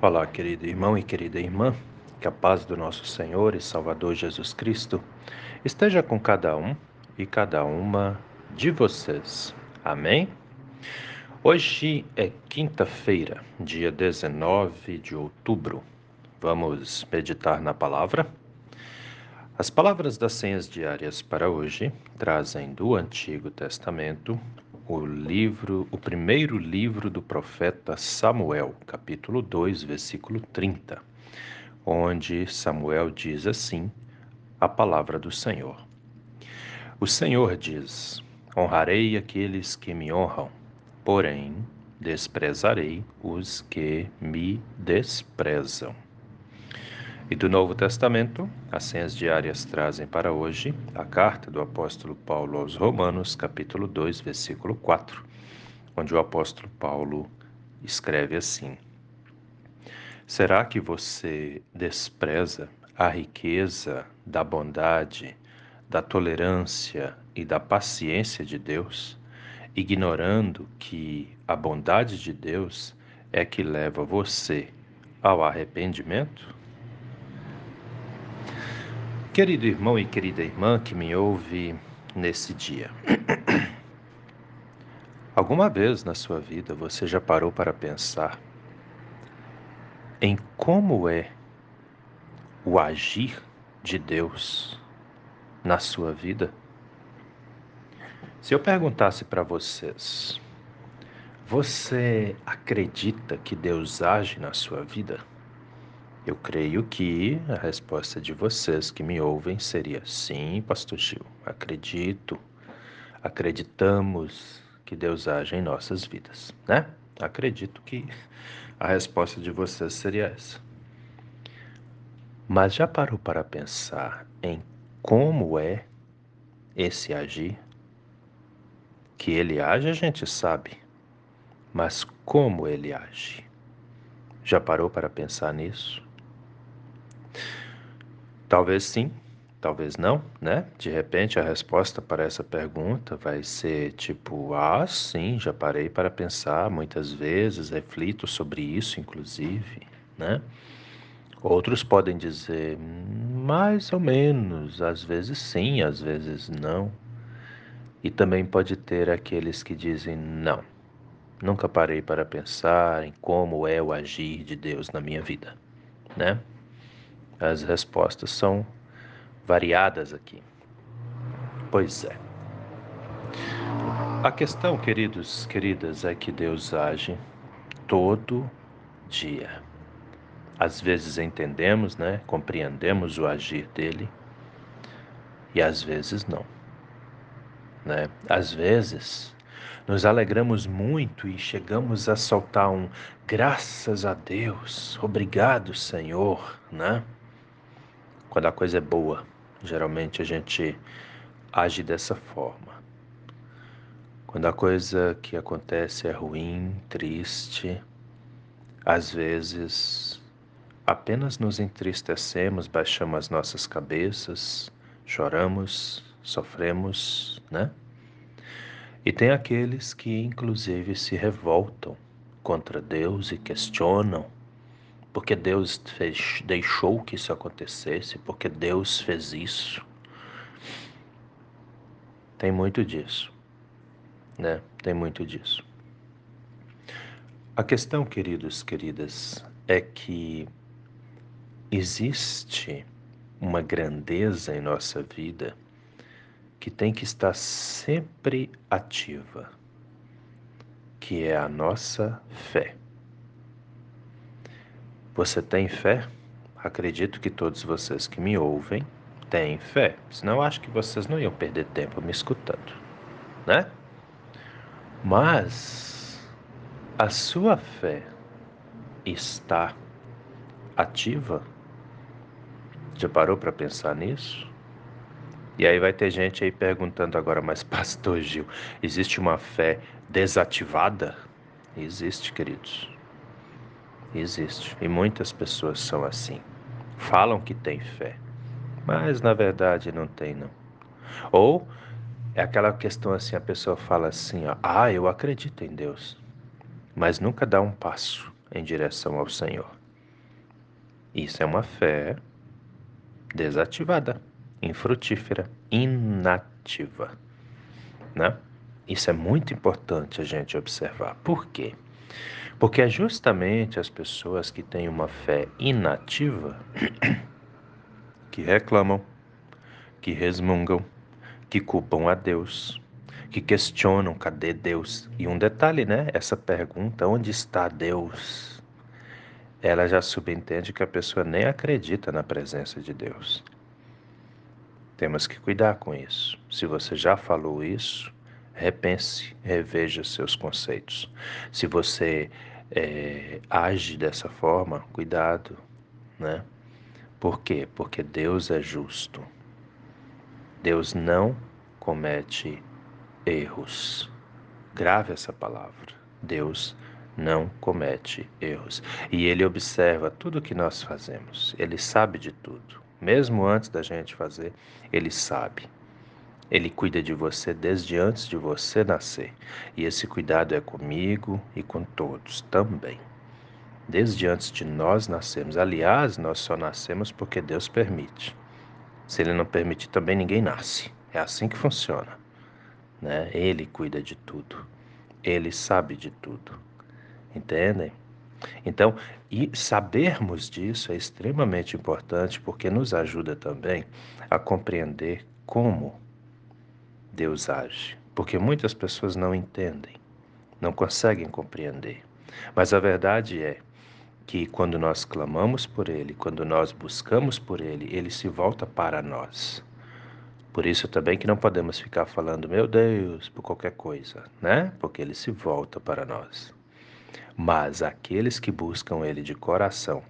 Olá, querido irmão e querida irmã, que a paz do nosso Senhor e Salvador Jesus Cristo esteja com cada um e cada uma de vocês. Amém? Hoje é quinta-feira, dia 19 de outubro. Vamos meditar na palavra? As palavras das senhas diárias para hoje trazem do Antigo Testamento o livro, o primeiro livro do profeta Samuel, capítulo 2, versículo 30, onde Samuel diz assim: a palavra do Senhor. O Senhor diz: Honrarei aqueles que me honram, porém desprezarei os que me desprezam. E do Novo Testamento, as senhas diárias trazem para hoje a carta do apóstolo Paulo aos Romanos, capítulo 2, versículo 4, onde o apóstolo Paulo escreve assim: Será que você despreza a riqueza da bondade, da tolerância e da paciência de Deus, ignorando que a bondade de Deus é que leva você ao arrependimento? Querido irmão e querida irmã que me ouve nesse dia, alguma vez na sua vida você já parou para pensar em como é o agir de Deus na sua vida? Se eu perguntasse para vocês, você acredita que Deus age na sua vida? Eu creio que a resposta de vocês que me ouvem seria sim, Pastor Gil. Acredito, acreditamos que Deus age em nossas vidas, né? Acredito que a resposta de vocês seria essa. Mas já parou para pensar em como é esse agir? Que ele age, a gente sabe, mas como ele age? Já parou para pensar nisso? Talvez sim, talvez não, né? De repente a resposta para essa pergunta vai ser tipo: ah, sim, já parei para pensar muitas vezes, reflito sobre isso, inclusive, né? Outros podem dizer mais ou menos, às vezes sim, às vezes não. E também pode ter aqueles que dizem não. Nunca parei para pensar em como é o agir de Deus na minha vida, né? As respostas são variadas aqui. Pois é. A questão, queridos, queridas, é que Deus age todo dia. Às vezes entendemos, né, compreendemos o agir dele e às vezes não. Né? Às vezes nos alegramos muito e chegamos a soltar um graças a Deus, obrigado, Senhor, né? Quando a coisa é boa, geralmente a gente age dessa forma. Quando a coisa que acontece é ruim, triste, às vezes apenas nos entristecemos, baixamos as nossas cabeças, choramos, sofremos, né? E tem aqueles que inclusive se revoltam contra Deus e questionam porque Deus fez, deixou que isso acontecesse, porque Deus fez isso. Tem muito disso, né? Tem muito disso. A questão, queridos, queridas, é que existe uma grandeza em nossa vida que tem que estar sempre ativa, que é a nossa fé. Você tem fé? Acredito que todos vocês que me ouvem têm fé, senão acho que vocês não iam perder tempo me escutando, né? Mas a sua fé está ativa? Já parou para pensar nisso? E aí vai ter gente aí perguntando agora, mas pastor Gil, existe uma fé desativada? Existe, queridos. Existe. E muitas pessoas são assim. Falam que têm fé, mas na verdade não tem não. Ou é aquela questão assim, a pessoa fala assim, ó, ah, eu acredito em Deus, mas nunca dá um passo em direção ao Senhor. Isso é uma fé desativada, infrutífera, inativa, né? Isso é muito importante a gente observar. Por quê? Porque é justamente as pessoas que têm uma fé inativa que reclamam, que resmungam, que culpam a Deus, que questionam cadê Deus. E um detalhe, né? Essa pergunta, onde está Deus? Ela já subentende que a pessoa nem acredita na presença de Deus. Temos que cuidar com isso. Se você já falou isso, repense, reveja seus conceitos. Se você é, age dessa forma, cuidado, né? Por quê? Porque Deus é justo. Deus não comete erros. Grave essa palavra. Deus não comete erros. E Ele observa tudo o que nós fazemos. Ele sabe de tudo. Mesmo antes da gente fazer, Ele sabe. Ele cuida de você desde antes de você nascer. E esse cuidado é comigo e com todos também. Desde antes de nós nascermos. Aliás, nós só nascemos porque Deus permite. Se Ele não permitir, também ninguém nasce. É assim que funciona. Né? Ele cuida de tudo. Ele sabe de tudo. Entendem? Então, e sabermos disso é extremamente importante porque nos ajuda também a compreender como Deus age, porque muitas pessoas não entendem, não conseguem compreender. Mas a verdade é que quando nós clamamos por Ele, quando nós buscamos por Ele, Ele se volta para nós. Por isso também que não podemos ficar falando, meu Deus, por qualquer coisa, né? Porque Ele se volta para nós. Mas aqueles que buscam Ele de coração,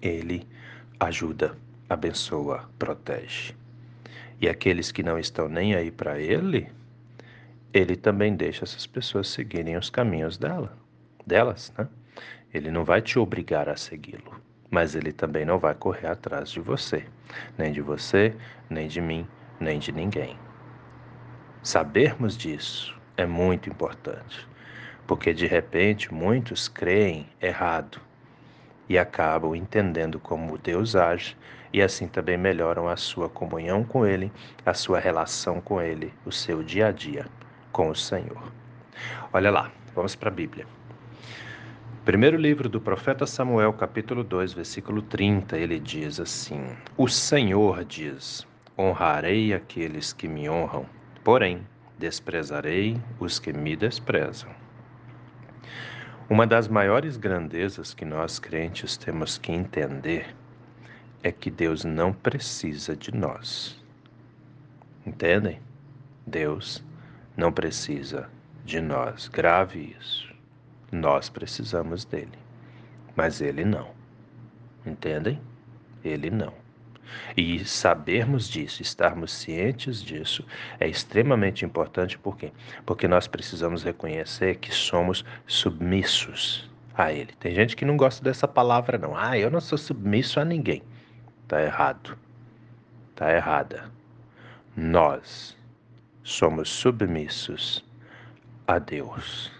Ele ajuda, abençoa, protege. E aqueles que não estão nem aí para ele, ele também deixa essas pessoas seguirem os caminhos dela, delas, né? Ele não vai te obrigar a segui-lo, mas ele também não vai correr atrás de você, nem de você, nem de mim, nem de ninguém. Sabermos disso é muito importante, porque de repente muitos creem errado e acabam entendendo como Deus age e assim também melhoram a sua comunhão com Ele, a sua relação com Ele, o seu dia a dia com o Senhor. Olha lá, vamos para a Bíblia. Primeiro livro do profeta Samuel, capítulo 2, versículo 30, ele diz assim: O Senhor diz: Honrarei aqueles que me honram, porém desprezarei os que me desprezam. Uma das maiores grandezas que nós crentes temos que entender é que Deus não precisa de nós. Entendem? Deus não precisa de nós. Grave isso. Nós precisamos dele, mas ele não. Entendem? Ele não. E sabermos disso, estarmos cientes disso, é extremamente importante, por quê? Porque nós precisamos reconhecer que somos submissos a Ele. Tem gente que não gosta dessa palavra, não. Ah, eu não sou submisso a ninguém. Tá errado. Tá errada. Nós somos submissos a Deus.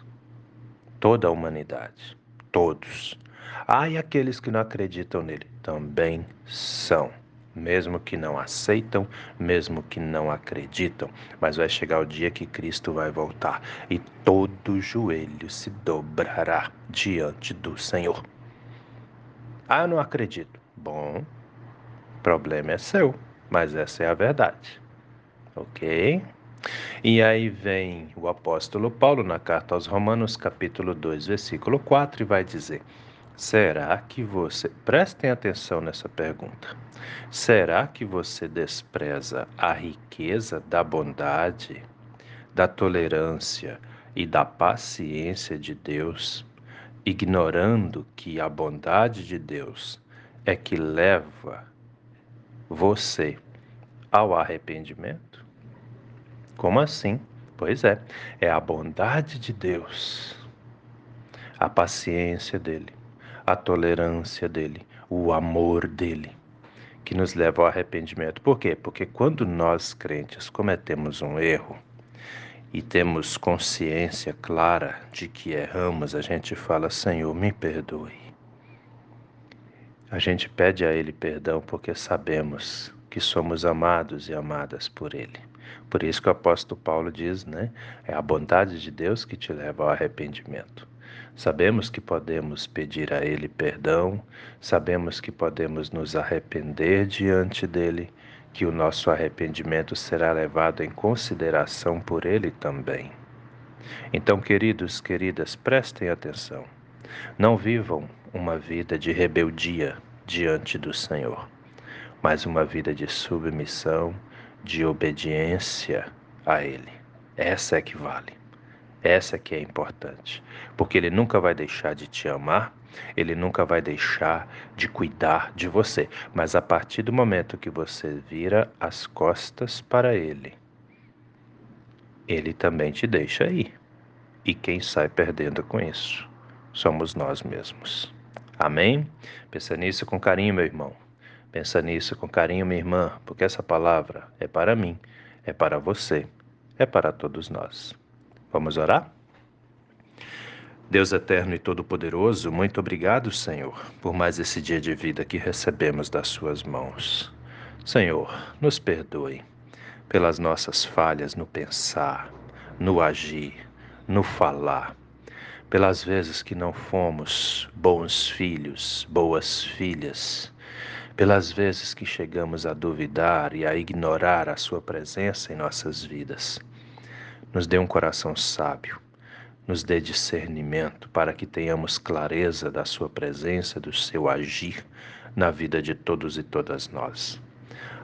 Toda a humanidade. Todos. Ah, e aqueles que não acreditam nele também são mesmo que não aceitam, mesmo que não acreditam, mas vai chegar o dia que Cristo vai voltar e todo joelho se dobrará diante do Senhor. Ah, eu não acredito. Bom, problema é seu, mas essa é a verdade. Ok? E aí vem o apóstolo Paulo na carta aos Romanos, capítulo 2, versículo 4, e vai dizer: Será que você. Prestem atenção nessa pergunta. Será que você despreza a riqueza da bondade, da tolerância e da paciência de Deus, ignorando que a bondade de Deus é que leva você ao arrependimento? Como assim? Pois é, é a bondade de Deus, a paciência dele a tolerância dele, o amor dele, que nos leva ao arrependimento. Por quê? Porque quando nós crentes cometemos um erro e temos consciência clara de que erramos, a gente fala: Senhor, me perdoe. A gente pede a Ele perdão porque sabemos que somos amados e amadas por Ele. Por isso que o apóstolo Paulo diz, né? É a bondade de Deus que te leva ao arrependimento. Sabemos que podemos pedir a Ele perdão, sabemos que podemos nos arrepender diante dele, que o nosso arrependimento será levado em consideração por Ele também. Então, queridos, queridas, prestem atenção. Não vivam uma vida de rebeldia diante do Senhor, mas uma vida de submissão, de obediência a Ele. Essa é que vale. Essa é que é importante, porque Ele nunca vai deixar de te amar, Ele nunca vai deixar de cuidar de você, mas a partir do momento que você vira as costas para Ele, Ele também te deixa aí. E quem sai perdendo com isso somos nós mesmos. Amém? Pensa nisso com carinho, meu irmão. Pensa nisso com carinho, minha irmã, porque essa palavra é para mim, é para você, é para todos nós. Vamos orar? Deus eterno e todo-poderoso, muito obrigado, Senhor, por mais esse dia de vida que recebemos das Suas mãos. Senhor, nos perdoe pelas nossas falhas no pensar, no agir, no falar, pelas vezes que não fomos bons filhos, boas filhas, pelas vezes que chegamos a duvidar e a ignorar a Sua presença em nossas vidas. Nos dê um coração sábio, nos dê discernimento para que tenhamos clareza da Sua presença, do seu agir na vida de todos e todas nós.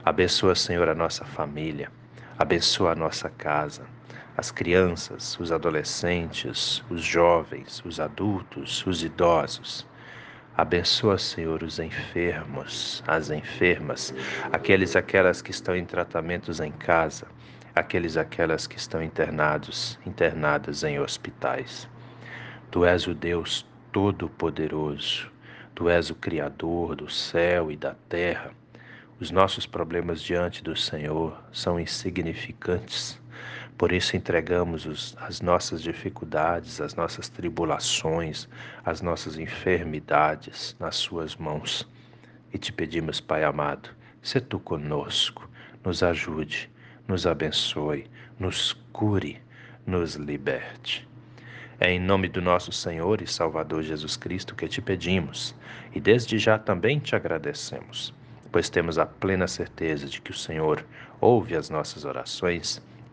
Abençoa, Senhor, a nossa família, abençoa a nossa casa as crianças, os adolescentes, os jovens, os adultos, os idosos. Abençoa, Senhor, os enfermos, as enfermas, aqueles aquelas que estão em tratamentos em casa, aqueles aquelas que estão internados, internadas em hospitais. Tu és o Deus todo-poderoso. Tu és o criador do céu e da terra. Os nossos problemas diante do Senhor são insignificantes por isso entregamos os, as nossas dificuldades, as nossas tribulações, as nossas enfermidades nas Suas mãos. E te pedimos, Pai amado, se tu conosco, nos ajude, nos abençoe, nos cure, nos liberte. É em nome do nosso Senhor e Salvador Jesus Cristo que te pedimos, e desde já também te agradecemos, pois temos a plena certeza de que o Senhor ouve as nossas orações